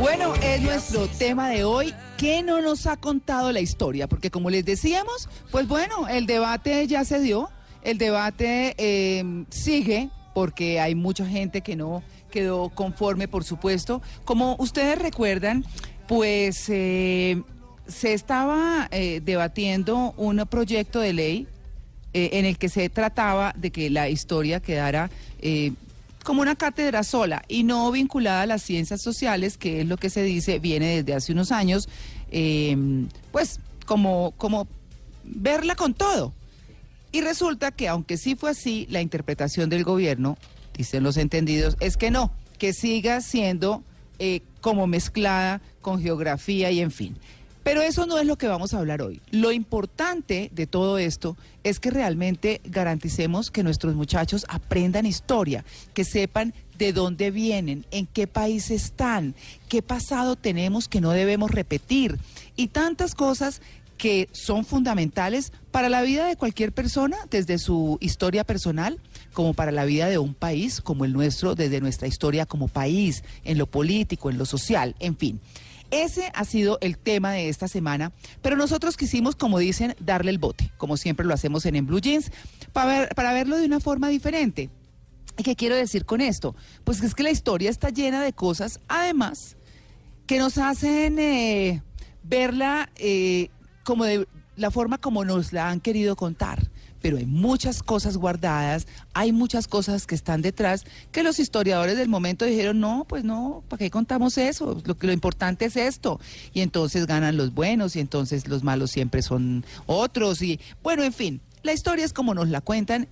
Bueno, es nuestro tema de hoy. ¿Qué no nos ha contado la historia? Porque como les decíamos, pues bueno, el debate ya se dio. El debate eh, sigue porque hay mucha gente que no quedó conforme, por supuesto. Como ustedes recuerdan, pues eh, se estaba eh, debatiendo un proyecto de ley eh, en el que se trataba de que la historia quedara como una cátedra sola y no vinculada a las ciencias sociales, que es lo que se dice, viene desde hace unos años, eh, pues como, como verla con todo. Y resulta que aunque sí fue así, la interpretación del gobierno, dicen los entendidos, es que no, que siga siendo eh, como mezclada con geografía y en fin. Pero eso no es lo que vamos a hablar hoy. Lo importante de todo esto es que realmente garanticemos que nuestros muchachos aprendan historia, que sepan de dónde vienen, en qué país están, qué pasado tenemos que no debemos repetir y tantas cosas que son fundamentales para la vida de cualquier persona, desde su historia personal, como para la vida de un país como el nuestro, desde nuestra historia como país, en lo político, en lo social, en fin. Ese ha sido el tema de esta semana, pero nosotros quisimos, como dicen, darle el bote, como siempre lo hacemos en Blue Jeans, para, ver- para verlo de una forma diferente. ¿Y qué quiero decir con esto? Pues es que la historia está llena de cosas, además, que nos hacen eh, verla eh, como de la forma como nos la han querido contar. Pero hay muchas cosas guardadas, hay muchas cosas que están detrás que los historiadores del momento dijeron, no, pues no, ¿para qué contamos eso? Lo, lo importante es esto. Y entonces ganan los buenos y entonces los malos siempre son otros. Y bueno, en fin, la historia es como nos la cuentan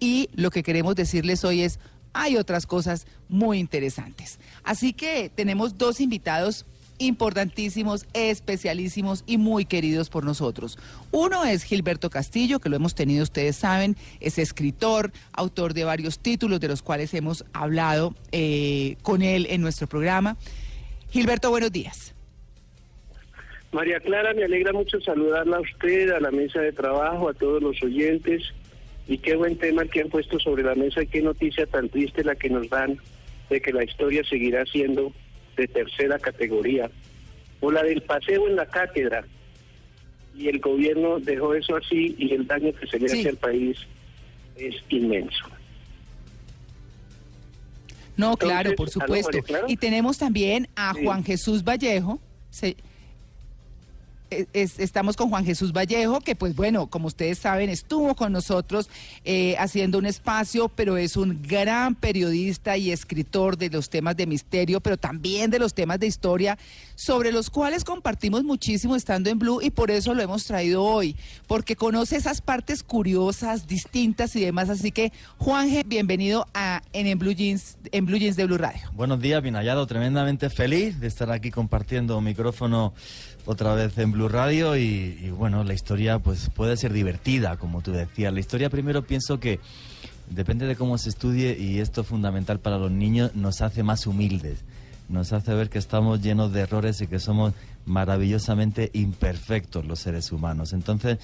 y lo que queremos decirles hoy es, hay otras cosas muy interesantes. Así que tenemos dos invitados importantísimos, especialísimos y muy queridos por nosotros. Uno es Gilberto Castillo, que lo hemos tenido, ustedes saben, es escritor, autor de varios títulos de los cuales hemos hablado eh, con él en nuestro programa. Gilberto, buenos días. María Clara, me alegra mucho saludarla a usted, a la mesa de trabajo, a todos los oyentes. Y qué buen tema que han puesto sobre la mesa y qué noticia tan triste la que nos dan de que la historia seguirá siendo de tercera categoría. O la del paseo en la cátedra. Y el gobierno dejó eso así y el daño que se le Sí. hace al país es inmenso. No, Entonces, claro, por ¿aló, supuesto. Y tenemos también a Sí. Juan Jesús Vallejo. Se- es- estamos con Juan Jesús Vallejo, que pues bueno, como ustedes saben, estuvo con nosotros eh, haciendo un espacio, pero es un gran periodista y escritor de los temas de misterio, pero también de los temas de historia, sobre los cuales compartimos muchísimo estando en Blue y por eso lo hemos traído hoy, porque conoce esas partes curiosas, distintas y demás. Así que, Juanje, bienvenido a en, en Blue Jeans, en Blue Jeans de Blue Radio. Buenos días, bien hallado, tremendamente feliz de estar aquí compartiendo micrófono otra vez en Blue Radio y, y, bueno, la historia pues puede ser divertida, como tú decías. La historia primero pienso que depende de cómo se estudie y esto es fundamental para los niños, nos hace más humildes, nos hace ver que estamos llenos de errores y que somos maravillosamente imperfectos los seres humanos. Entonces,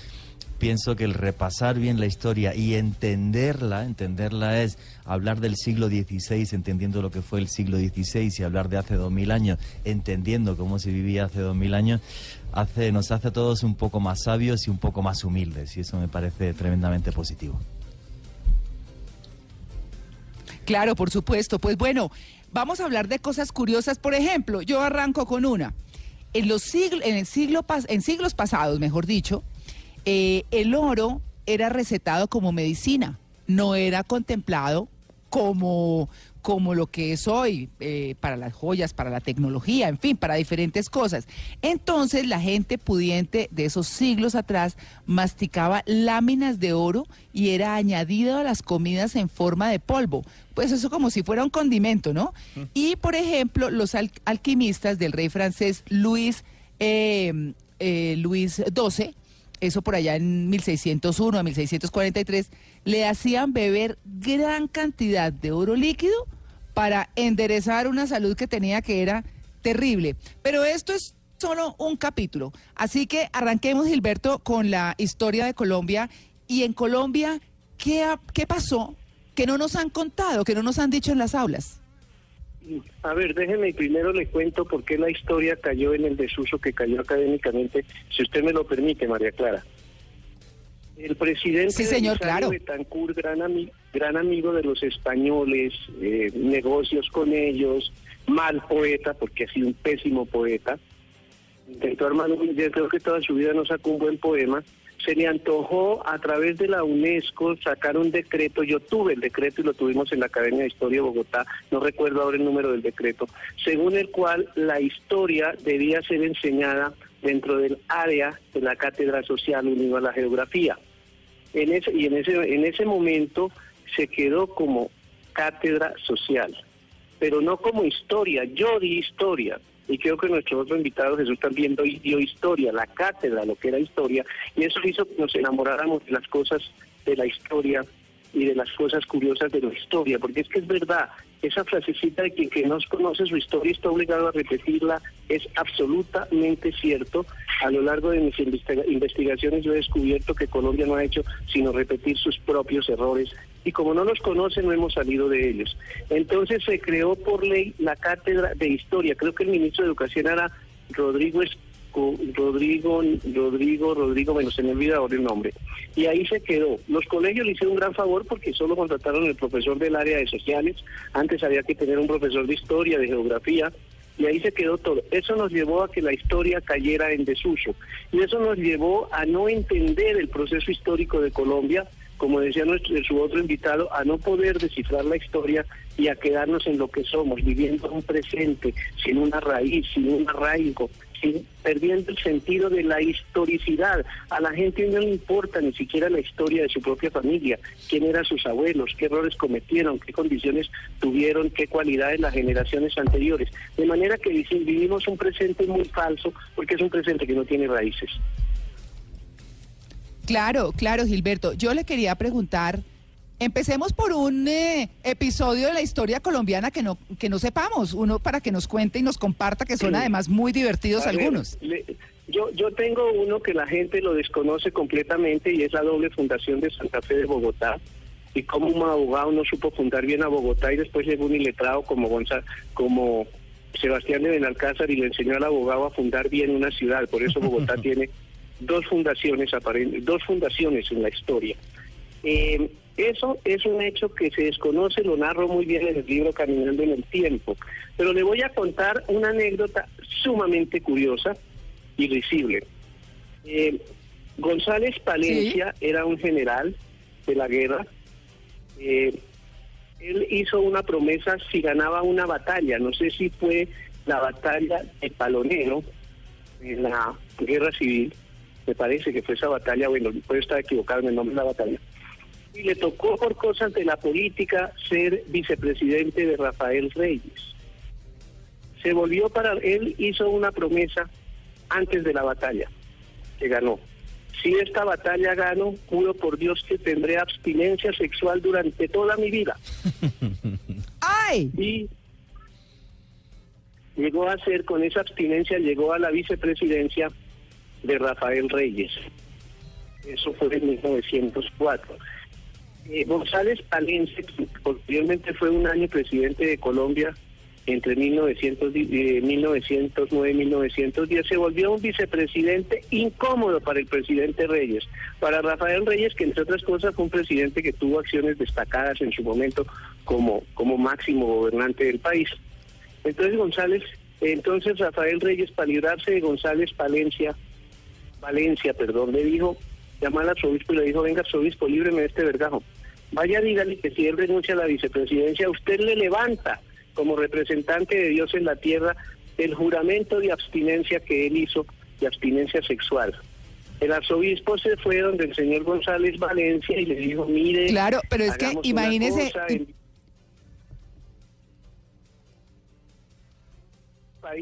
pienso que el repasar bien la historia y entenderla, entenderla es hablar del siglo XVI, entendiendo lo que fue el siglo XVI y hablar de hace dos mil años, entendiendo cómo se vivía hace dos mil años, hace, nos hace a todos un poco más sabios y un poco más humildes y eso me parece tremendamente positivo. Claro, por supuesto. Pues bueno, vamos a hablar de cosas curiosas. Por ejemplo, yo arranco con una. En los siglos, en el siglo en siglos pasados, mejor dicho, eh, el oro era recetado como medicina, no era contemplado como como lo que es hoy, eh, para las joyas, para la tecnología, en fin, para diferentes cosas. Entonces la gente pudiente de esos siglos atrás masticaba láminas de oro y era añadido a las comidas en forma de polvo. Pues eso como si fuera un condimento, ¿no? Y por ejemplo, los al- alquimistas del rey francés Luis, eh, eh, Luis XII, eso por allá en 1601 a 1643, le hacían beber gran cantidad de oro líquido para enderezar una salud que tenía que era terrible. Pero esto es solo un capítulo. Así que arranquemos, Gilberto, con la historia de Colombia. Y en Colombia, ¿qué, qué pasó que no nos han contado, que no nos han dicho en las aulas? A ver, déjeme primero le cuento por qué la historia cayó en el desuso que cayó académicamente, si usted me lo permite, María Clara. El presidente Sí, señor, Belisario claro. Betancourt, gran, ami- gran amigo de los españoles, eh, negocios con ellos, mal poeta, porque ha sido un pésimo poeta, intentó armar un, yo creo que toda su vida no sacó un buen poema, se le antojó a través de la UNESCO sacar un decreto, yo tuve el decreto y lo tuvimos en la Academia de Historia de Bogotá, no recuerdo ahora el número del decreto, según el cual la historia debía ser enseñada dentro del área de la cátedra social unida a la geografía. Y en ese, en ese momento se quedó como cátedra social, pero no como historia. Yo di historia, y creo que nuestro otro invitado Jesús también dio, historia, la cátedra, lo que era historia, y eso hizo que nos enamoráramos de las cosas de la historia y de las cosas curiosas de la historia, porque es que es verdad, esa frasecita de que quien no conoce su historia está obligado a repetirla es absolutamente cierto. A lo largo de mis investiga- investigaciones yo he descubierto que Colombia no ha hecho sino repetir sus propios errores y como no los conoce no hemos salido de ellos. Entonces se creó por ley la cátedra de historia. Creo que el ministro de Educación era Rodrigo Esco- Rodrigo, Rodrigo, Rodrigo, bueno, se me olvida ahora el nombre. Y ahí se quedó. Los colegios le hicieron un gran favor porque solo contrataron el profesor del área de sociales. Antes había que tener un profesor de historia, de geografía, y ahí se quedó todo. Eso nos llevó a que la historia cayera en desuso. Y eso nos llevó a no entender el proceso histórico de Colombia, como decía nuestro, su otro invitado, a no poder descifrar la historia y a quedarnos en lo que somos, viviendo un presente, sin una raíz, sin un arraigo, sin, perdiendo el sentido de la historicidad. A la gente no le importa ni siquiera la historia de su propia familia, quién eran sus abuelos, qué errores cometieron, qué condiciones tuvieron, qué cualidades las generaciones anteriores. De manera que vivimos un presente muy falso porque es un presente que no tiene raíces. Claro, claro, Gilberto. Yo le quería preguntar, empecemos por un eh, episodio de la historia colombiana que no, que no sepamos, uno para que nos cuente y nos comparta, que son Sí. además muy divertidos A ver, algunos. le- yo, yo tengo uno que la gente lo desconoce completamente y es la doble fundación de Santa Fe de Bogotá. Y como un abogado no supo fundar bien a Bogotá y después llegó un iletrado como Gonzalo, como Sebastián de Benalcázar y le enseñó al abogado a fundar bien una ciudad. Por eso Bogotá tiene dos fundaciones dos fundaciones en la historia. Eh, eso es un hecho que se desconoce, lo narro muy bien en el libro Caminando en el Tiempo. Pero le voy a contar una anécdota sumamente curiosa y risible. Eh, González Palencia era un general de la guerra. Eh, él hizo una promesa si ganaba una batalla, no sé si fue la batalla de Palonero en la guerra civil, me parece que fue esa batalla, bueno, puedo estar equivocado en el nombre de la batalla, y le tocó por cosas de la política ser vicepresidente de Rafael Reyes. Se volvió para él, hizo una promesa antes de la batalla, que ganó. Si esta batalla gano, juro por Dios que tendré abstinencia sexual durante toda mi vida. ¡Ay! Y llegó a ser, con esa abstinencia, llegó a la vicepresidencia de Rafael Reyes. Eso fue en 1904. Eh, González Palencia, que posteriormente fue un año presidente de Colombia entre 1900, eh, 1909 y 1910, se volvió un vicepresidente incómodo para el presidente Reyes. Para Rafael Reyes, que entre otras cosas fue un presidente que tuvo acciones destacadas en su momento como, como máximo gobernante del país. Entonces González, entonces Rafael Reyes, para librarse de González Palencia, Valencia, perdón, le dijo, llamó al arzobispo y le dijo, venga arzobispo, líbreme de este vergajo. vaya dígale que si él renuncia a la vicepresidencia, usted le levanta como representante de Dios en la tierra el juramento de abstinencia que él hizo, de abstinencia sexual. El arzobispo se fue donde el señor González Valencia y le dijo, mire... Claro, pero es que imagínese...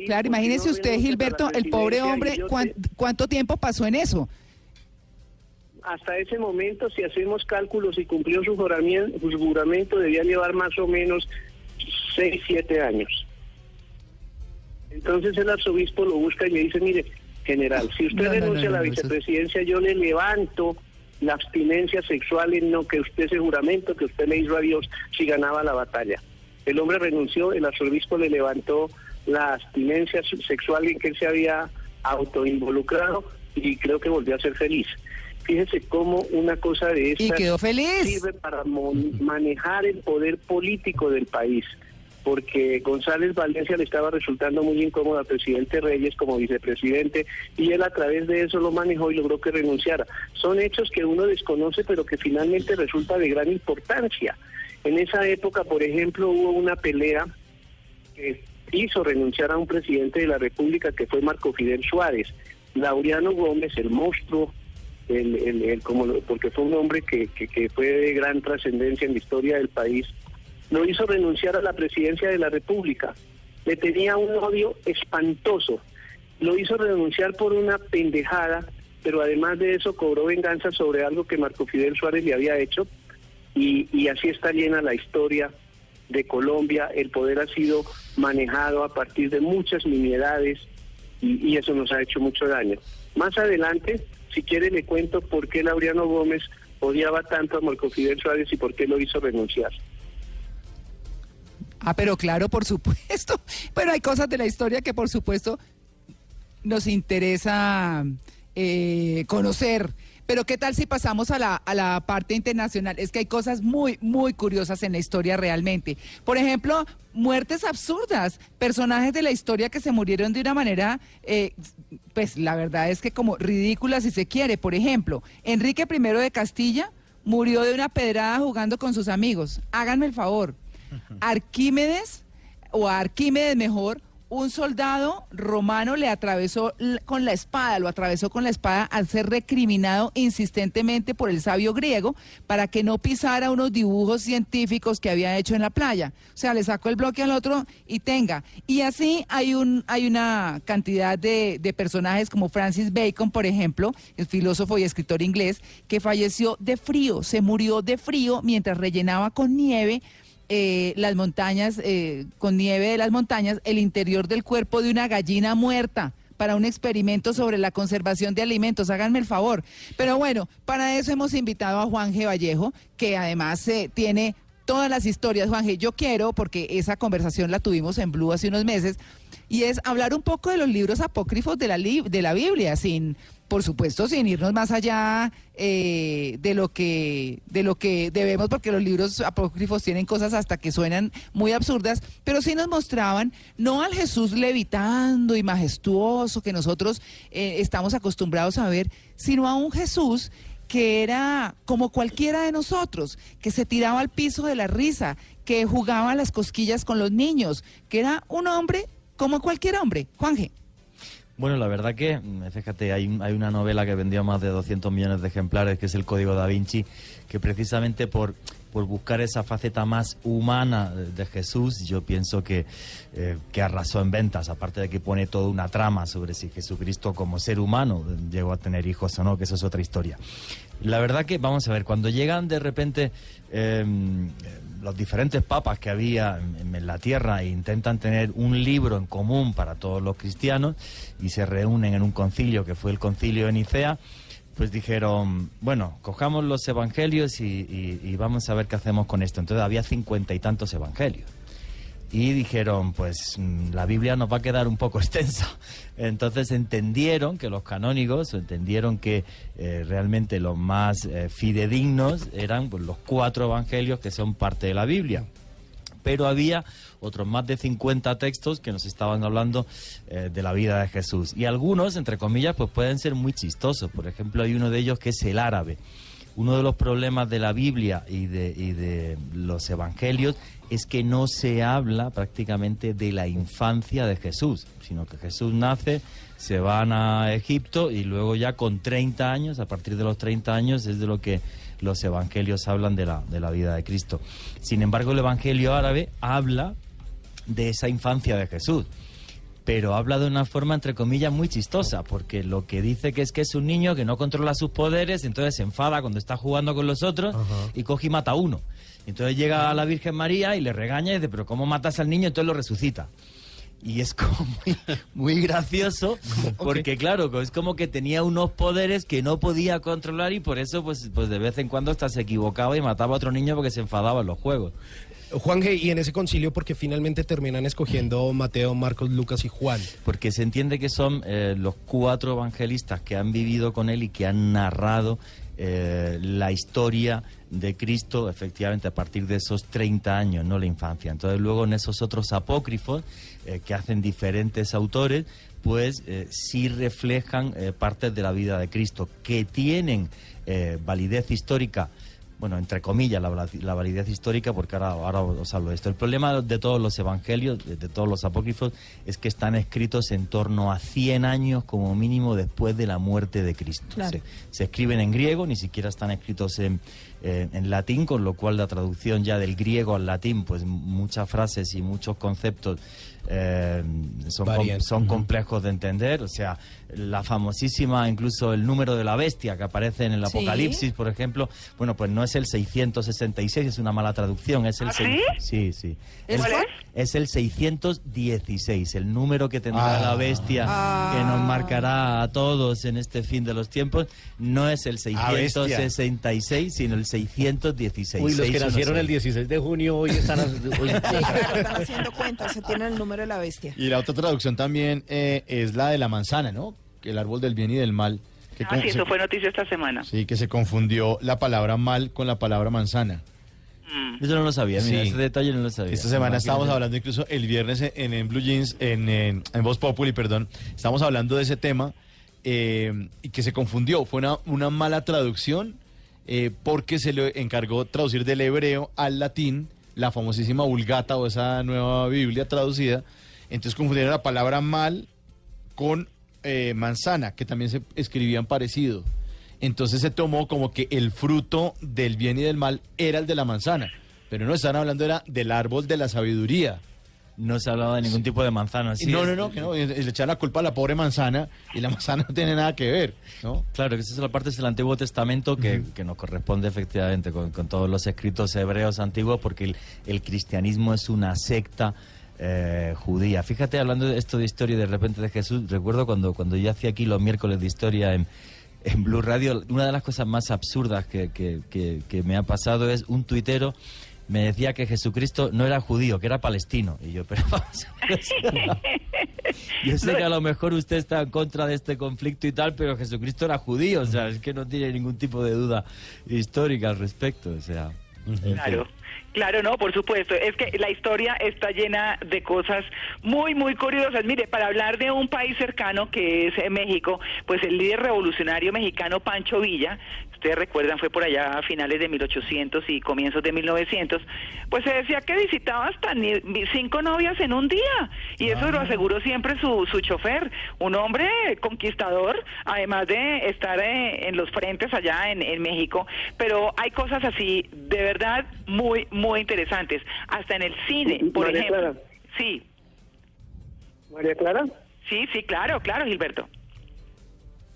claro, imagínese usted, Gilberto, el pobre hombre, ¿cuánto tiempo pasó en eso? hasta ese momento, si hacemos cálculos y cumplió su juramento, su juramento debía llevar más o menos 6, 7 años. Entonces el arzobispo lo busca y me dice, mire, general, si usted renuncia a la vicepresidencia, yo le levanto la abstinencia sexual en no que usted ese juramento que usted le hizo a Dios si ganaba la batalla. El hombre renunció, el arzobispo le levantó la abstinencia sexual en que él se había autoinvolucrado y creo que volvió a ser feliz. Fíjese cómo una cosa de esta sirve para manejar el poder político del país porque González Valencia le estaba resultando muy incómodo al presidente Reyes como vicepresidente y él a través de eso lo manejó y logró que renunciara. Son hechos que uno desconoce pero que finalmente resulta de gran importancia. En esa época, por ejemplo, hubo una pelea que hizo renunciar a un presidente de la República que fue Marco Fidel Suárez. Laureano Gómez, el monstruo el, como, porque fue un hombre que, que, fue de gran trascendencia en la historia del país, lo hizo renunciar a la presidencia de la República. Le tenía un odio espantoso. Lo hizo renunciar por una pendejada, pero además de eso cobró venganza sobre algo que Marco Fidel Suárez le había hecho. Y, y así está llena la historia de Colombia. El poder ha sido manejado a partir de muchas nimiedades y, y eso nos ha hecho mucho daño. Más adelante, si quiere le cuento por qué Laureano Gómez odiaba tanto a Marco Fidel Suárez y por qué lo hizo renunciar. Ah, pero claro, por supuesto. Pero hay cosas de la historia que por supuesto nos interesa eh, conocer. Pero ¿qué tal si pasamos a la, a la parte internacional? Es que hay cosas muy, muy curiosas en la historia realmente. Por ejemplo, muertes absurdas, personajes de la historia que se murieron de una manera, eh, pues la verdad es que como ridícula si se quiere. Por ejemplo, Enrique I de Castilla murió de una pedrada jugando con sus amigos. Háganme el favor. Arquímedes, o Arquímedes mejor, un soldado romano le atravesó con la espada, lo atravesó con la espada al ser recriminado insistentemente por el sabio griego para que no pisara unos dibujos científicos que había hecho en la playa. O sea, le sacó el bloque al otro y tenga. Y así hay un hay una cantidad de, de personajes como Francis Bacon, por ejemplo, el filósofo y escritor inglés, que falleció de frío, se murió de frío mientras rellenaba con nieve eh, las montañas, eh, con nieve de las montañas, el interior del cuerpo de una gallina muerta para un experimento sobre la conservación de alimentos. Háganme el favor. Pero bueno, para eso hemos invitado a Juan. Vallejo, que además eh, tiene todas las historias. Juan yo quiero, porque esa conversación la tuvimos en Blue hace unos meses, y es hablar un poco de los libros apócrifos de la, de la Biblia, sin por supuesto, sin irnos más allá eh, de lo que de lo que debemos, porque los libros apócrifos tienen cosas hasta que suenan muy absurdas, pero sí nos mostraban no al Jesús levitando y majestuoso que nosotros eh, estamos acostumbrados a ver, sino a un Jesús que era como cualquiera de nosotros, que se tiraba al piso de la risa, que jugaba las cosquillas con los niños, que era un hombre como cualquier hombre. Juanje. Bueno, la verdad que, mm, fíjate, hay, hay una novela que vendió más de 200 millones de ejemplares, que es El Código da Vinci, que precisamente por, por buscar esa faceta más humana de Jesús, yo pienso que, eh, que arrasó en ventas, aparte de que pone toda una trama sobre si Jesucristo como ser humano llegó a tener hijos o no, que eso es otra historia. La verdad que, vamos a ver, cuando llegan de repente... Em, los diferentes papas que había en, la tierra e intentan tener un libro en común para todos los cristianos y se reúnen en un concilio que fue el concilio de Nicea, pues dijeron, bueno, cojamos los evangelios y vamos a ver qué hacemos con esto. Entonces había cincuenta y tantos evangelios y dijeron, pues mm, la Biblia nos va a quedar un poco extensa. Entonces entendieron que los canónigos, entendieron que eh, realmente los más eh, fidedignos eran pues, los cuatro evangelios que son parte de la Biblia. Pero había otros más de 50 textos que nos estaban hablando eh, de la vida de Jesús. Y algunos, entre comillas, pues pueden ser muy chistosos. Por ejemplo, hay uno de ellos que es el árabe. uno de los problemas de la Biblia y de, y de los evangelios es que no se habla prácticamente de la infancia de Jesús, sino que Jesús nace, se van a Egipto y luego ya con 30 años, a partir de los 30 años es de lo que los evangelios hablan de la, de la vida de Cristo. Sin embargo, el evangelio árabe habla de esa infancia de Jesús pero habla de una forma, entre comillas, muy chistosa, porque lo que dice que es que es un niño que no controla sus poderes, entonces se enfada cuando está jugando con los otros y coge y mata a uno. Entonces llega a la Virgen María y le regaña y dice, pero ¿cómo matas al niño? Entonces lo resucita. Y es como muy, muy gracioso, porque claro, es como que tenía unos poderes que no podía controlar y por eso pues, pues de vez en cuando hasta se equivocaba y mataba a otro niño porque se enfadaba en los juegos. Juan G, y en ese concilio, porque finalmente terminan escogiendo Mateo, Marcos, Lucas y Juan. Porque se entiende que son eh, los cuatro evangelistas que han vivido con él y que han narrado eh, la historia de Cristo, efectivamente, a partir de esos 30 años, no la infancia. Entonces, luego en esos otros apócrifos eh, que hacen diferentes autores, pues sí reflejan partes de la vida de Cristo, que tienen validez histórica bueno, entre comillas, la, validez histórica, porque ahora, ahora os hablo de esto. El problema de todos los evangelios, de, todos los apócrifos, es que están escritos en torno a 100 años como mínimo después de la muerte de Cristo. Se, escriben en griego, ni siquiera están escritos en, eh, en latín, con lo cual la traducción ya del griego al latín, pues muchas frases y muchos conceptos eh, son, son complejos de entender. O sea, la famosísima, incluso el número de la bestia que aparece en el Apocalipsis, por ejemplo, bueno, pues no es el 666, es una mala traducción, es el ¿Ah, sí? sí, ¿Es, es el 616, el número que tendrá Ah. la bestia Ah. que nos marcará a todos en este fin de los tiempos, no es el Ah, bestia. 666, sino el 616. Uy, los que 616. nacieron el 16 de junio hoy están... hoy- Están haciendo cuentas, se tiene el número de la bestia. Y la otra traducción también eh, es la de la manzana, ¿no? Que El árbol del bien y del mal. Que Ah, con- sí, se- eso fue noticia esta semana. Sí, que se confundió la palabra mal con la palabra manzana. Mm. Eso no lo sabía, mira, Sí. ese detalle no lo sabía. Esta semana estábamos hablando incluso el viernes en, en Blue Jeans, en, en, en Voz Populi, perdón, estamos hablando de ese tema eh, y que se confundió. Fue una, una mala traducción eh, porque se le encargó traducir del hebreo al latín la famosísima Vulgata o esa nueva Biblia traducida. Entonces confundieron la palabra mal con eh, manzana, que también se escribían parecido. Entonces se tomó como que el fruto del bien y del mal era el de la manzana. Pero no estaban hablando era del árbol de la sabiduría. No se hablaba de ningún tipo de manzana. sí, no, no, no, que no, le echaron la culpa a la pobre manzana y la manzana no tiene nada que ver, ¿no? Claro, que esa es la parte del Antiguo Testamento que, que nos corresponde efectivamente con, con todos los escritos hebreos antiguos, porque el, el cristianismo es una secta eh, judía. Fíjate, hablando de esto de historia de repente de Jesús, recuerdo cuando, cuando yo hacía aquí los miércoles de historia en, en Blue Radio, una de las cosas más absurdas que, que- que- que me ha pasado es un tuitero me decía que Jesucristo no era judío, que era palestino. Y yo, pero vamos a ver. Yo sé que a lo mejor usted está en contra de este conflicto y tal, pero Jesucristo era judío, o sea, es que no tiene ningún tipo de duda histórica al respecto, o sea. en fin. Claro. No, por supuesto. Es que la historia está llena de cosas muy, muy curiosas. Mire, para hablar de un país cercano que es eh, México, pues el líder revolucionario mexicano Pancho Villa, ustedes recuerdan, fue por allá a finales de 1800 y comienzos de 1900, pues se decía que visitaba hasta ni- cinco novias en un día. Y eso lo aseguró siempre su, su chofer, un hombre conquistador, además de estar eh, en los frentes allá en, en México. Pero hay cosas así, de verdad, muy, muy interesantes. Hasta en el cine, por María ejemplo. Clara. Sí, María Clara, sí, sí, claro, claro, Gilberto.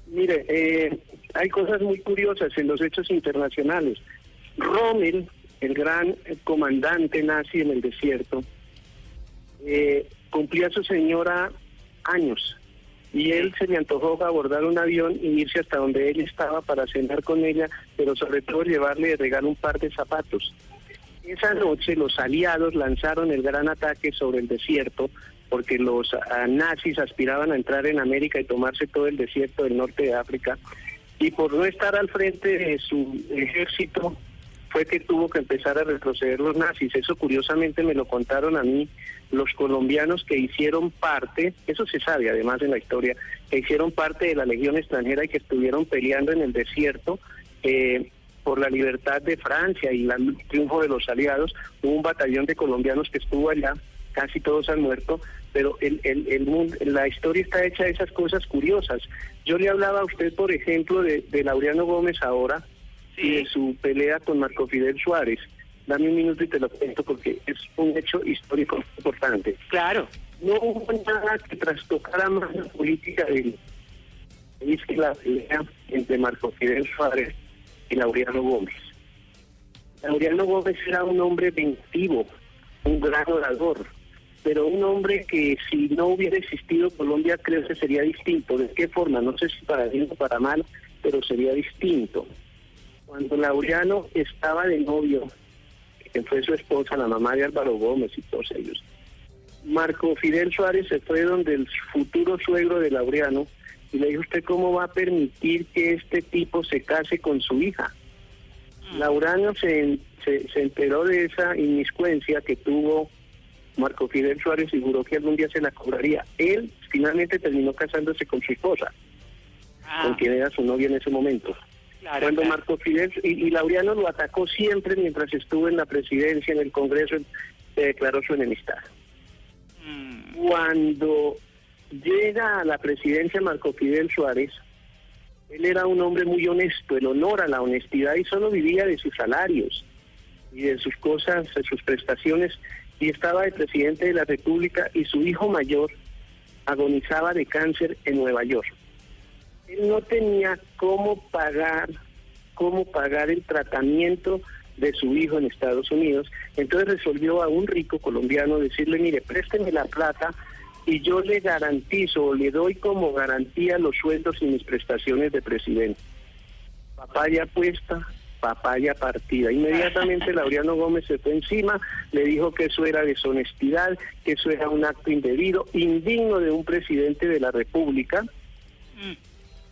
mire, eh, hay cosas muy curiosas en los hechos internacionales. Rommel, el gran comandante nazi en el desierto, eh, cumplía su señora años y él se le antojó abordar un avión y irse hasta donde él estaba para cenar con ella, pero sobre todo llevarle de regalo un par de zapatos. Esa noche los aliados lanzaron el gran ataque sobre el desierto porque los ah, nazis aspiraban a entrar en América y tomarse todo el desierto del norte de África y por no estar al frente de su ejército fue que tuvo que empezar a retroceder los nazis. Eso curiosamente me lo contaron a mí los colombianos que hicieron parte, eso se sabe además en la historia, que hicieron parte de la Legión extranjera y que estuvieron peleando en el desierto. eh, por la libertad de Francia y el triunfo de los aliados. Hubo un batallón de colombianos que estuvo allá, casi todos han muerto, pero el, el, el mundo, la historia está hecha de esas cosas curiosas. Yo le hablaba a usted, por ejemplo, de, de Laureano Gómez ahora y de su pelea con Marco Fidel Suárez. Dame un minuto y te lo cuento porque es un hecho histórico importante. Claro. No hubo nada que trastocara más la política del país que la pelea entre Marco Fidel Suárez y Laureano Gómez. Laureano Gómez era un hombre vengativo, un gran orador, pero un hombre que si no hubiera existido Colombia creo que sería distinto. ¿De qué forma? No sé si para bien o para mal, pero sería distinto. Cuando Laureano estaba de novio, que fue su esposa, la mamá de Álvaro Gómez y todos ellos, Marco Fidel Suárez se fue donde el futuro suegro de Laureano y le dijo, ¿usted cómo va a permitir que este tipo se case con su hija? Laureano se, se, se enteró de esa inmiscuencia que tuvo Marco Fidel Suárez y juró que algún día se la cobraría. Él finalmente terminó casándose con su esposa, con quien era su novia en ese momento. Claro, Cuando claro. Marco Fidel y, y Laureano lo atacó siempre mientras estuvo en la presidencia, en el Congreso, se declaró su enemistad. Cuando llega a la presidencia Marco Fidel Suárez, él era un hombre muy honesto, el honor a la honestidad y solo vivía de sus salarios y de sus cosas, de sus prestaciones y estaba de presidente de la República y su hijo mayor agonizaba de cáncer en Nueva York. Él no tenía cómo pagar, cómo pagar el tratamiento de su hijo en Estados Unidos, entonces resolvió a un rico colombiano decirle, mire, présteme la plata y yo le garantizo o le doy como garantía los sueldos y mis prestaciones de presidente. Papaya puesta, papaya partida. Inmediatamente Laureano Gómez se fue encima, le dijo que eso era deshonestidad, que eso era un acto indebido, indigno de un presidente de la República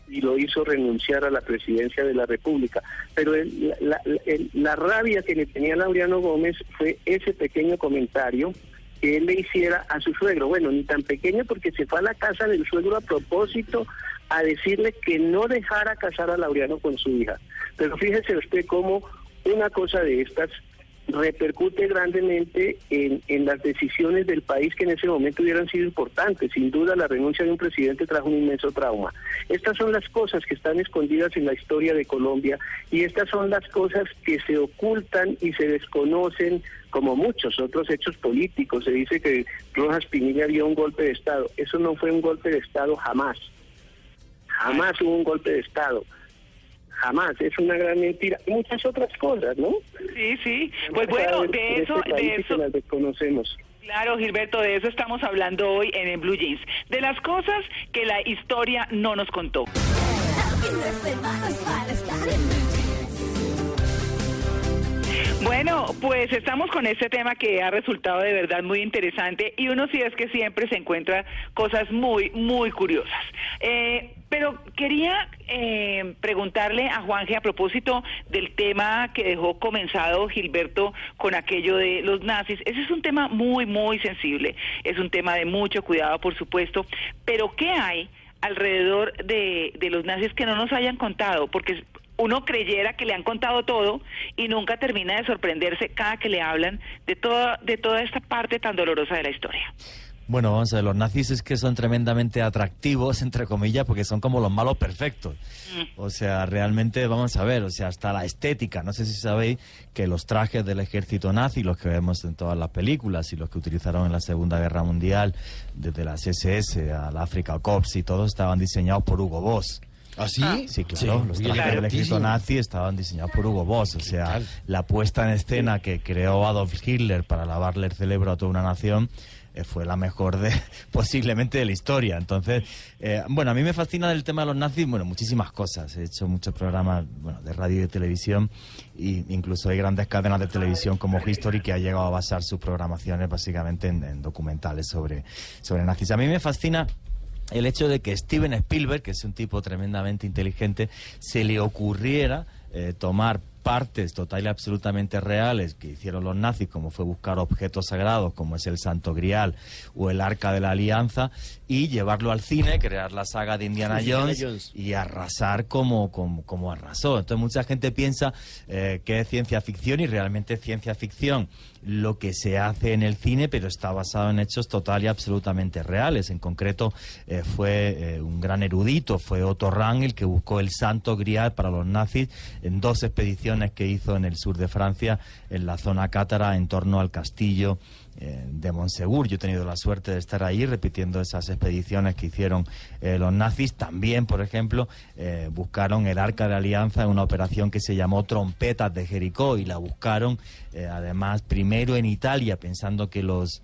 y lo hizo renunciar a la presidencia de la República. Pero el- la, la- el- la rabia que le tenía Laureano Gómez fue ese pequeño comentario que él le hiciera a su suegro. Bueno, ni tan pequeño porque se fue a la casa del suegro a propósito a decirle que no dejara casar a Laureano con su hija. Pero fíjese usted cómo una cosa de estas repercute grandemente en, en las decisiones del país que en ese momento hubieran sido importantes. Sin duda, la renuncia de un presidente trajo un inmenso trauma. Estas son las cosas que están escondidas en la historia de Colombia y estas son las cosas que se ocultan y se desconocen como muchos otros hechos políticos. Se dice que Rojas Pinilla dio un golpe de Estado. Eso no fue un golpe de Estado jamás. Jamás hubo un golpe de Estado. Jamás, es una gran mentira. Y muchas otras cosas, ¿no? Sí, sí. Pues bueno, En de este eso, país de y que eso. las desconocemos. Claro, Gilberto, de eso estamos hablando hoy en el Blue Jeans. De las cosas que la historia no nos contó. Bueno, pues estamos con este tema que ha resultado de verdad muy interesante y uno sí es que siempre se encuentra cosas muy, muy curiosas. Eh, pero quería eh, preguntarle a Juanje a propósito del tema que dejó comenzado Gilberto con aquello de los nazis. Ese es un tema muy, muy sensible. Es un tema de mucho cuidado, por supuesto. Pero ¿qué hay alrededor de, de los nazis que no nos hayan contado? Porque uno creyera que le han contado todo y nunca termina de sorprenderse cada que le hablan de toda, de toda esta parte tan dolorosa de la historia. Bueno, vamos a ver, los nazis es que son tremendamente atractivos, entre comillas, porque son como los malos perfectos. O sea, realmente, vamos a ver, o sea, hasta la estética. No sé si sabéis que los trajes del ejército nazi, los que vemos en todas las películas y los que utilizaron en la Segunda Guerra Mundial, desde las SS a la Africa Corps y todos estaban diseñados por Hugo Boss. ¿Ah, sí? Sí, claro. Sí, los trajes del ejército nazi estaban diseñados por Hugo Boss. O sea, la puesta en escena que creó Adolf Hitler para lavarle el cerebro a toda una nación eh, fue la mejor de posiblemente de la historia. Entonces, eh, bueno, a mí me fascina del tema de los nazis, bueno, muchísimas cosas. He hecho muchos programas bueno, de radio y de televisión, y incluso hay grandes cadenas de televisión como History que ha llegado a basar sus programaciones básicamente en, en documentales sobre, sobre nazis. A mí me fascina el hecho de que Steven Spielberg, que es un tipo tremendamente inteligente, se le ocurriera eh, tomar partes total y absolutamente reales que hicieron los nazis, como fue buscar objetos sagrados, como es el Santo Grial o el Arca de la Alianza, y llevarlo al cine, crear la saga de Indiana Indiana Jones, Jones. y arrasar como, como, como arrasó. Entonces mucha gente piensa eh, que es ciencia ficción y realmente es ciencia ficción lo que se hace en el cine, pero está basado en hechos total y absolutamente reales. En concreto, eh, fue eh, un gran erudito, fue Otto Rahn el que buscó el santo grial para los nazis en dos expediciones que hizo en el sur de Francia, en la zona cátara, en torno al castillo de Monsegur. Yo he tenido la suerte de estar ahí repitiendo esas expediciones que hicieron eh, los nazis. También, por ejemplo, eh, buscaron el Arca de Alianza en una operación que se llamó Trompetas de Jericó y la buscaron, eh, además, primero en Italia, pensando que los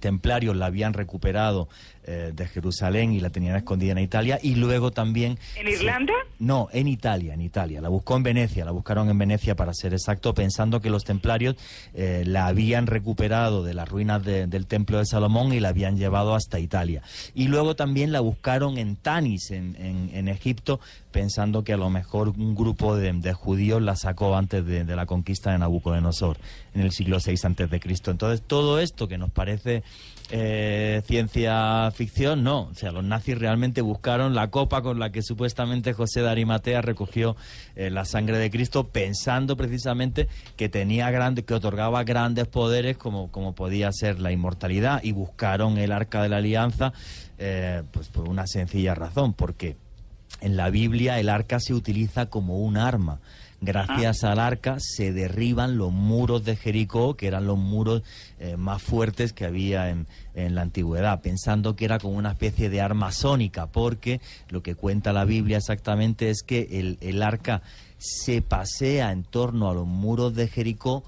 templarios la habían recuperado eh, de Jerusalén y la tenían escondida en Italia y luego también ¿En Irlanda? no, en Italia, en Italia. La buscó en Venecia, la buscaron en Venecia para ser exacto, pensando que los templarios eh, la habían recuperado de las ruinas de- del templo de Salomón y la habían llevado hasta Italia. Y luego también la buscaron en Tanis, en, en- en Egipto, pensando que a lo mejor un grupo de, de judíos la sacó antes de, de la conquista de Nabucodonosor, en el siglo VI antes de Cristo. Entonces, todo esto que nos parece eh, ciencia ficción, no. O sea, los nazis realmente buscaron la copa con la que supuestamente José de Arimatea recogió eh, la sangre de Cristo, pensando precisamente que tenía grande, que otorgaba grandes poderes como, como podía ser la inmortalidad, y buscaron el arca de la alianza, eh, pues por una sencilla razón, porque en la Biblia el arca se utiliza como un arma. Gracias al arca se derriban los muros de Jericó, que eran los muros eh, más fuertes que había en, en la antigüedad, pensando que era como una especie de arma sónica, porque lo que cuenta la Biblia exactamente es que el, el arca se pasea en torno a los muros de Jericó,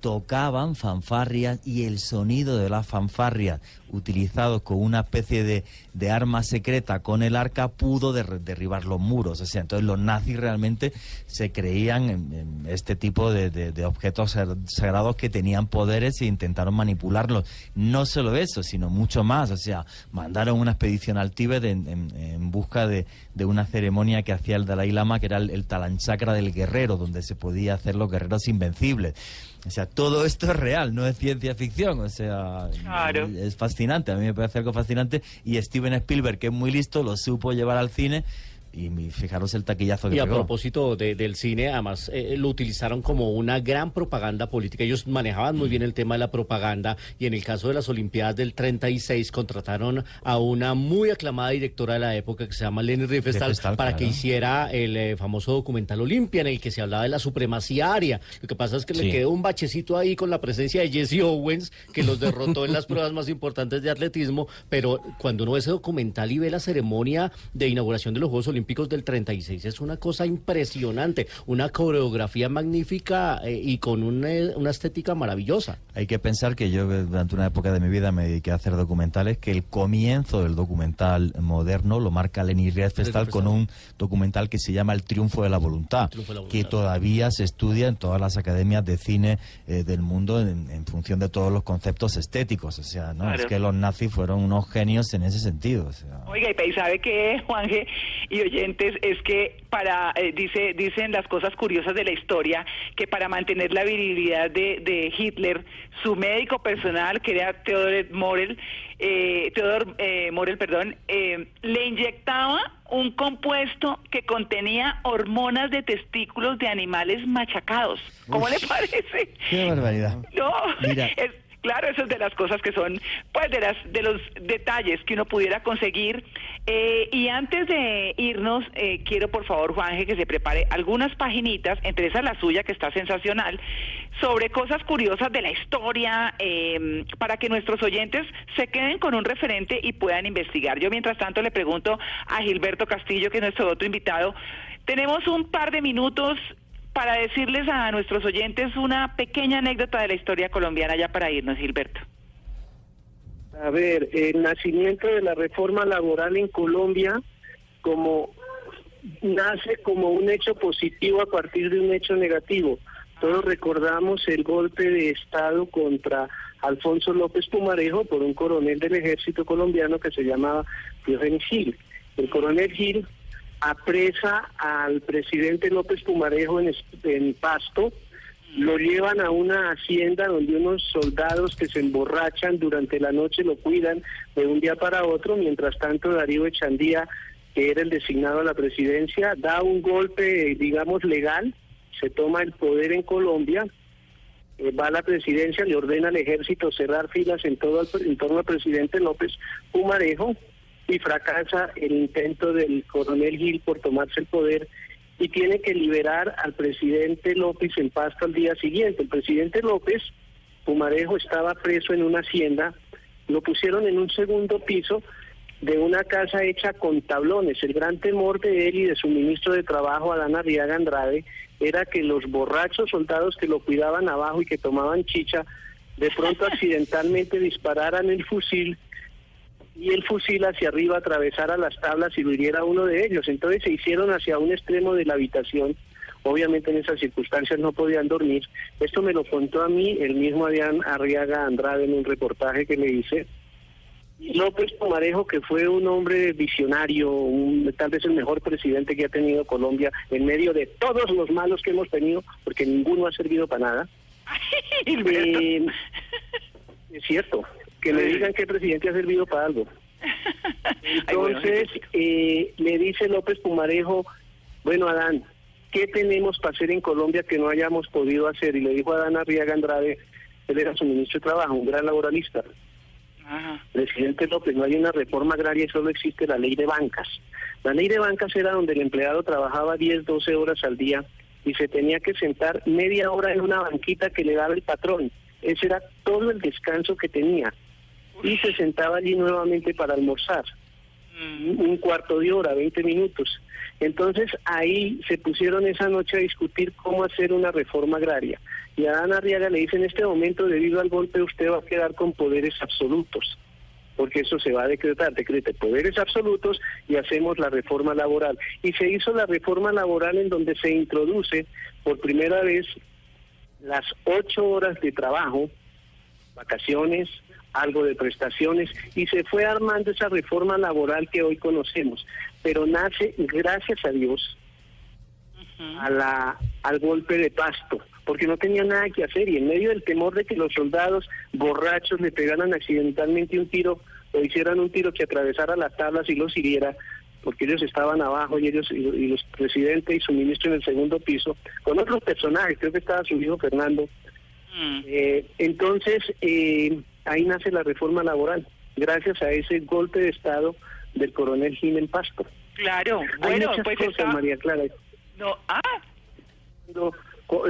tocaban fanfarrias y el sonido de las fanfarrias utilizados con una especie de, de arma secreta con el arca pudo derri- derribar los muros. O sea, entonces los nazis realmente se creían en, en este tipo de, de- de objetos sag- sagrados que tenían poderes e intentaron manipularlos. No solo eso, sino mucho más. O sea, mandaron una expedición al Tíbet en, en- en busca de, de una ceremonia que hacía el Dalai Lama, que era el, el Talanchakra del guerrero, donde se podía hacer los guerreros invencibles. O sea, todo esto es real, no es ciencia ficción. O sea, Claro. es fascinante. A mí me parece algo fascinante. Y Steven Spielberg, que es muy listo, lo supo llevar al cine. Y fijaros el taquillazo que Y a pegó. propósito de- del cine, además eh, lo utilizaron como una gran propaganda política. Ellos manejaban muy bien el tema de la propaganda y en el caso de las Olimpiadas del 36 contrataron a una muy aclamada directora de la época que se llama Leni Riefenstahl para que hiciera el eh, famoso documental Olimpia en el que se hablaba de la supremacía aria. Lo que pasa es que Sí. le quedó un bachecito ahí con la presencia de Jesse Owens que los derrotó en las pruebas más importantes de atletismo, pero cuando uno ve ese documental y ve la ceremonia de inauguración de los Juegos Olímpicos del 36 es una cosa impresionante, una coreografía magnífica eh, y con una, una estética maravillosa. Hay que pensar que yo eh, durante una época de mi vida me dediqué a hacer documentales, que el comienzo del documental moderno lo marca Leni Riefenstahl con un documental que se llama El triunfo de la voluntad, Triunfo de la que todavía se estudia en todas las academias de cine eh, del mundo en, en función de todos los conceptos estéticos. O sea, no Claro. es que los nazis fueron unos genios en ese sentido. o sea. Oiga, y sabe que Juanje y oyentes es que para eh, dice dicen las cosas curiosas de la historia que para mantener la virilidad de, de Hitler su médico personal que era Theodor Morel eh, Theodor eh, Morel perdón eh, le inyectaba un compuesto que contenía hormonas de testículos de animales machacados ¿cómo le parece? Qué barbaridad. No, Mira. es, claro, eso es de las cosas que son, pues, de las de los detalles que uno pudiera conseguir. Eh, y antes de irnos, eh, quiero por favor, Juanje, que se prepare algunas paginitas, entre esas la suya, que está sensacional, sobre cosas curiosas de la historia, eh, para que nuestros oyentes se queden con un referente y puedan investigar. Yo, mientras tanto, le pregunto a Gilberto Castillo, que es nuestro otro invitado, tenemos un par de minutos para decirles a nuestros oyentes una pequeña anécdota de la historia colombiana ya para irnos, Gilberto. A ver, el nacimiento de la reforma laboral en Colombia como nace como un hecho positivo a partir de un hecho negativo. Todos recordamos el golpe de Estado contra Alfonso López Pumarejo por un coronel del ejército colombiano que se llamaba Diógenes Gil. El coronel Gil apresa al presidente López Pumarejo en, Pasto, lo llevan a una hacienda donde unos soldados que se emborrachan durante la noche lo cuidan de un día para otro, mientras tanto Darío Echandía, que era el designado a la presidencia, da un golpe, digamos, legal, se toma el poder en Colombia, eh, va a la presidencia, le ordena al ejército cerrar filas en todo en torno al presidente López Pumarejo y fracasa el intento del coronel Gil por tomarse el poder y tiene que liberar al presidente López en Pasto al día siguiente. El presidente López Pumarejo estaba preso en una hacienda, lo pusieron en un segundo piso de una casa hecha con tablones. El gran temor de él y de su ministro de Trabajo, Adán Arriaga Andrade, era que los borrachos soldados que lo cuidaban abajo y que tomaban chicha, de pronto accidentalmente dispararan el fusil y el fusil hacia arriba atravesara las tablas y lo hiriera uno de ellos. Entonces se hicieron hacia un extremo de la habitación. Obviamente en esas circunstancias no podían dormir. Esto me lo contó a mí el mismo Adrián Arriaga Andrade en un reportaje que le hice. López Pomarejo, que fue un hombre visionario, un- tal vez el mejor presidente que ha tenido Colombia, en medio de todos los malos que hemos tenido, porque ninguno ha servido para nada. Eh, es cierto, que me digan que el presidente ha servido para algo. Entonces, eh, le dice López Pumarejo, bueno, Adán, ¿qué tenemos para hacer en Colombia que no hayamos podido hacer? Y le dijo a Adán Arriaga Andrade, él era su ministro de Trabajo, un gran laboralista. Presidente López, no hay una reforma agraria y solo existe la ley de bancas. La ley de bancas era donde el empleado trabajaba 10, 12 horas al día y se tenía que sentar media hora en una banquita que le daba el patrón. Ese era todo el descanso que tenía. Y se sentaba allí nuevamente para almorzar. Un un cuarto de hora, 20 minutos. Entonces ahí se pusieron esa noche a discutir cómo hacer una reforma agraria. Y a Ana Arriaga le dice, en este momento, debido al golpe, usted va a quedar con poderes absolutos, porque eso se va a decretar, decrete poderes absolutos y hacemos la reforma laboral. Y se hizo la reforma laboral en donde se introduce por primera vez las ocho horas de trabajo, vacaciones, algo de prestaciones, y se fue armando esa reforma laboral que hoy conocemos. Pero nace, gracias a Dios, a la, al golpe de pasto, porque no tenía nada que hacer y en medio del temor de que los soldados borrachos le pegaran accidentalmente un tiro o hicieran un tiro que atravesara las tablas y los hiriera, porque ellos estaban abajo y ellos y, y los presidente y su ministro en el segundo piso, con otros personajes, creo que estaba su hijo Fernando. Eh, entonces, eh, ahí nace la reforma laboral, gracias a ese golpe de Estado del coronel en Pasto. Claro, Hay bueno, muchas pues cosas, está- María Clara. No, ah,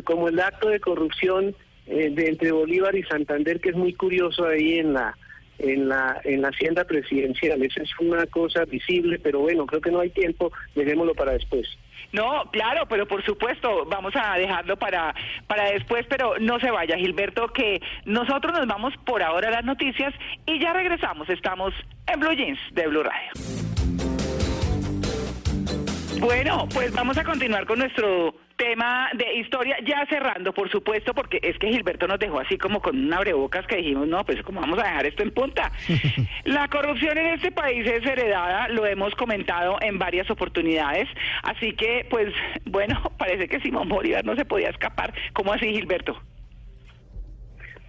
como el acto de corrupción eh, de entre Bolívar y Santander, que es muy curioso ahí en la en la en la hacienda presidencial. Esa es una cosa visible, pero bueno, creo que no hay tiempo, dejémoslo para después. No, claro, pero por supuesto, vamos a dejarlo para, para después, pero no se vaya, Gilberto, que nosotros nos vamos por ahora a las noticias y ya regresamos. Estamos en Blue Jeans de Blue Radio. Bueno, pues vamos a continuar con nuestro tema de historia, ya cerrando, por supuesto, porque es que Gilberto nos dejó así como con un abrebocas que dijimos, no, pues como vamos a dejar esto en punta. La corrupción en este país es heredada, lo hemos comentado en varias oportunidades, así que, pues, bueno, parece que Simón Bolívar no se podía escapar. ¿Cómo así, Gilberto?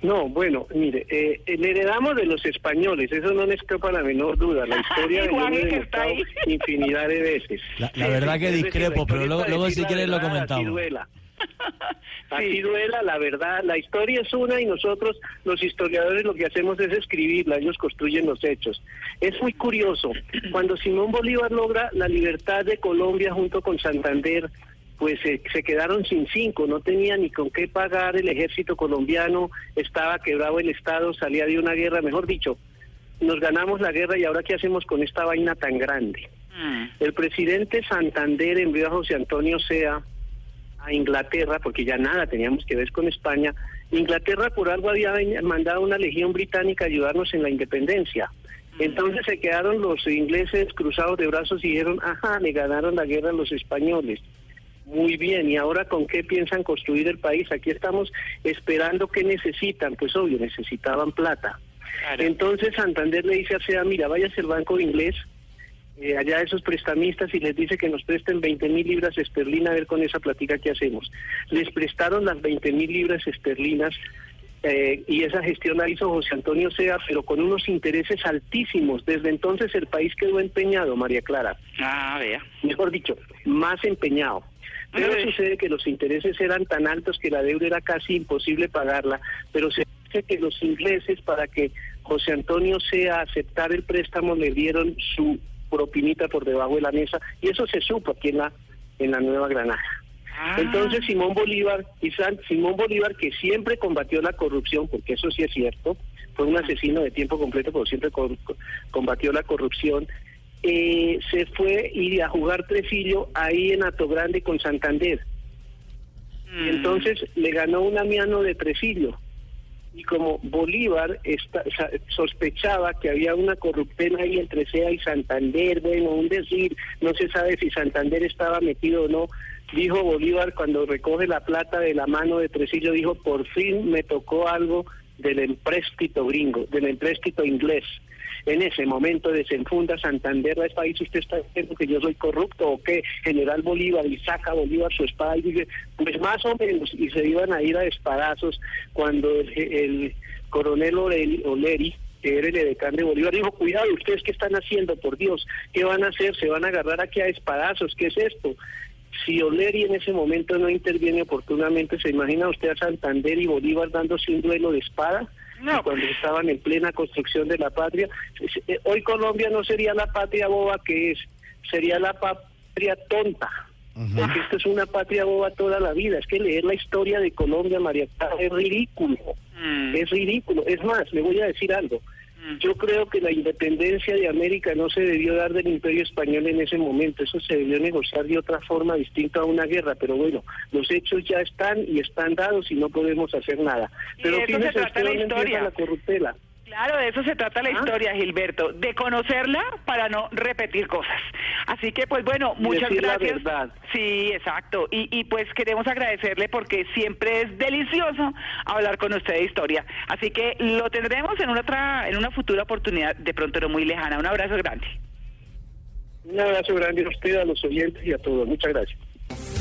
No, bueno, mire, eh, le heredamos de los españoles, eso no me escapa la menor duda. La historia lo Igual hemos que está demostrado infinidad de veces. La, la verdad que discrepo, pero luego, luego si quieres lo comentamos. duela. Así duela, la verdad. La historia es una y nosotros, los historiadores, lo que hacemos es escribirla, ellos construyen los hechos. Es muy curioso, cuando Simón Bolívar logra la libertad de Colombia junto con Santander, pues eh, se quedaron sin cinco, no tenía ni con qué pagar el ejército colombiano, estaba quebrado el Estado, salía de una guerra, mejor dicho, nos ganamos la guerra y ahora qué hacemos con esta vaina tan grande. El presidente Santander envió a José Antonio Sea a Inglaterra, porque ya nada teníamos que ver con España. Inglaterra por algo había mandado una legión británica a ayudarnos en la independencia. Entonces se quedaron los ingleses cruzados de brazos y dijeron, ajá, le ganaron la guerra a los españoles. Muy bien, ¿y ahora con qué piensan construir el país? Aquí estamos esperando qué necesitan. Pues obvio, necesitaban plata. Entonces Santander le dice a Sea, mira, váyase al banco inglés eh, allá a esos prestamistas y les dice que nos presten 20 mil libras esterlinas, a ver con esa platica qué hacemos. Les prestaron las 20 mil libras esterlinas eh, y esa gestión la hizo José Antonio Sea, pero con unos intereses altísimos. Desde entonces el país quedó empeñado, María Clara. Ah, vea. Mejor dicho, más empeñado. Pero sucede que los intereses eran tan altos que la deuda era casi imposible pagarla, pero se dice que los ingleses para que José Antonio Sea aceptara el préstamo le dieron su propinita por debajo de la mesa y eso se supo aquí en la en la Nueva Granada. Ah. Entonces Simón Bolívar, y San- Simón Bolívar que siempre combatió la corrupción, porque eso sí es cierto, fue un asesino de tiempo completo, pero siempre co- co- combatió la corrupción, eh, se fue y a jugar Tresillo ahí en Ato Grande con Santander. Mm. Y entonces le ganó un amiano de Tresillo. Y como Bolívar sa- sospechaba que había una corruptela ahí entre SEA y Santander, bueno, un decir, no se sabe si Santander estaba metido o no, dijo Bolívar cuando recoge la plata de la mano de Tresillo, dijo, por fin me tocó algo del empréstito gringo, del empréstito inglés. En ese momento desenfunda Santander este país, usted está diciendo que yo soy corrupto o qué, general Bolívar, y saca Bolívar su espada y dice, pues más o y se iban a ir a espadazos cuando el, el coronel Oleri, Oleri que era el edecán de Bolívar, dijo, cuidado, ¿ustedes qué están haciendo? Por Dios, ¿qué van a hacer? ¿Se van a agarrar aquí a espadazos? ¿Qué es esto? Si Oleri en ese momento no interviene oportunamente, ¿se imagina usted a Santander y Bolívar dándose un duelo de espada? No. Cuando estaban en plena construcción de la patria. Eh, Hoy Colombia no sería la patria boba que es, sería la patria tonta. Porque esto es una patria boba toda la vida. Es que leer la historia de Colombia, María Clara, es ridículo. Mm. Es ridículo. Es más, le voy a decir algo. Yo creo que la independencia de América no se debió dar del imperio español en ese momento. Eso se debió negociar de otra forma distinta a una guerra. Pero bueno, los hechos ya están y están dados y no podemos hacer nada. Pero fíjese trata usted la dónde empieza historia. la corruptela. Claro, de eso se trata la ¿Ah? historia, Gilberto, de conocerla para no repetir cosas. Así que, pues bueno, Y muchas decir la gracias. verdad. Sí, exacto. Y, y pues queremos agradecerle porque siempre es delicioso hablar con usted de historia. Así que lo tendremos en una otra, en una futura oportunidad, de pronto no muy lejana. Un abrazo grande. Un abrazo grande a usted, a los oyentes y a todos. Muchas gracias.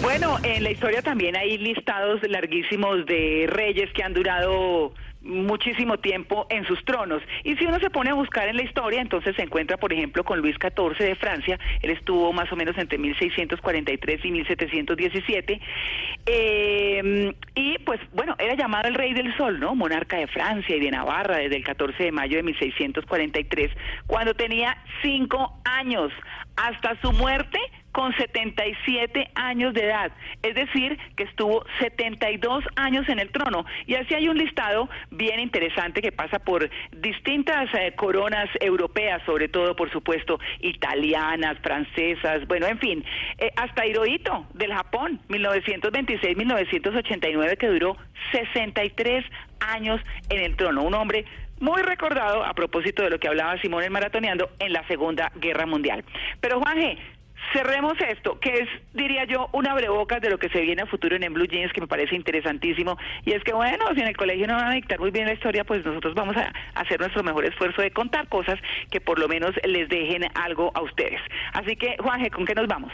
Bueno, en la historia también hay listados larguísimos de reyes que han durado muchísimo tiempo en sus tronos. Y si uno se pone a buscar en la historia, entonces se encuentra, por ejemplo, con Luis XIV de Francia. Él estuvo más o menos entre 1643 y 1717. Eh, y pues, bueno, era llamado el Rey del Sol, ¿no? Monarca de Francia y de Navarra desde el 14 de mayo de 1643, cuando tenía cinco años. Hasta su muerte con 77 años de edad, es decir, que estuvo 72 años en el trono. Y así hay un listado bien interesante que pasa por distintas eh, coronas europeas, sobre todo, por supuesto, italianas, francesas, bueno, en fin, eh, hasta Hirohito del Japón, 1926-1989, que duró 63 años en el trono, un hombre muy recordado a propósito de lo que hablaba Simón el Maratoneando en la Segunda Guerra Mundial. Pero Juanje, cerremos esto, que es, diría yo, una abrebocas de lo que se viene a futuro en, Blue Jeans, que me parece interesantísimo. Y es que, bueno, si en el colegio no van a dictar muy bien la historia, pues nosotros vamos a hacer nuestro mejor esfuerzo de contar cosas que por lo menos les dejen algo a ustedes. Así que, Juanje, ¿con qué nos vamos?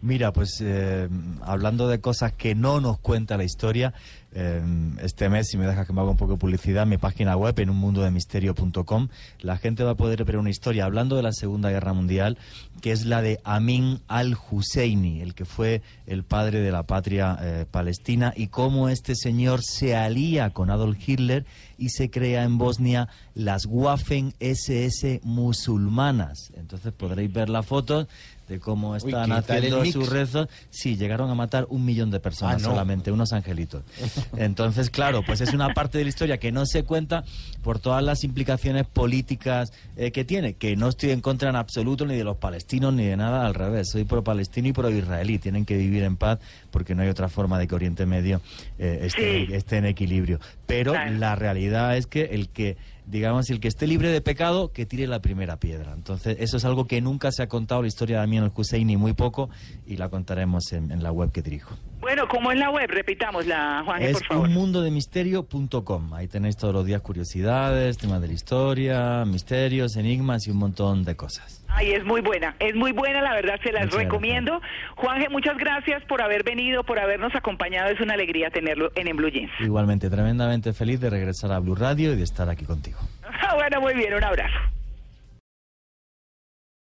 Mira, pues eh, hablando de cosas que no nos cuenta la historia, este mes, si me dejas que me haga un poco de publicidad, mi página web en unmundodemisterio.com, la gente va a poder ver una historia hablando de la Segunda Guerra Mundial, que es la de Amin al-Husseini, el que fue el padre de la patria eh, palestina, y cómo este señor se alía con Adolf Hitler y se crea en Bosnia las Waffen SS musulmanas. Entonces podréis ver las fotos de cómo están ¿qué tal el haciendo sus rezos. Sí, llegaron a matar un millón de personas Ah, no. solamente, unos angelitos. Entonces, claro, pues es una parte de la historia que no se cuenta por todas las implicaciones políticas eh, que tiene, que no estoy en contra en absoluto ni de los palestinos ni de nada, al revés, soy pro palestino y pro israelí, tienen que vivir en paz porque no hay otra forma de que Oriente Medio eh, esté, Sí. esté en equilibrio. Pero Claro. la realidad es que el que digamos, el que esté libre de pecado, que tire la primera piedra. Entonces, eso es algo que nunca se ha contado la historia de al Hussein, ni muy poco, y la contaremos en, en la web que dirijo. Bueno, ¿cómo es la web? Repitámosla, Juanje, Es por favor. unmundomemisterio.com. Ahí tenéis todos los días curiosidades, temas de la historia, misterios, enigmas y un montón de cosas. Ay, es muy buena, es muy buena, la verdad, se las Muchas recomiendo. Juanje, muchas gracias por haber venido, por habernos acompañado, es una alegría tenerlo en, en Blue Jeans. Igualmente, tremendamente feliz de regresar a Blue Radio y de estar aquí contigo. bueno, muy bien, un abrazo.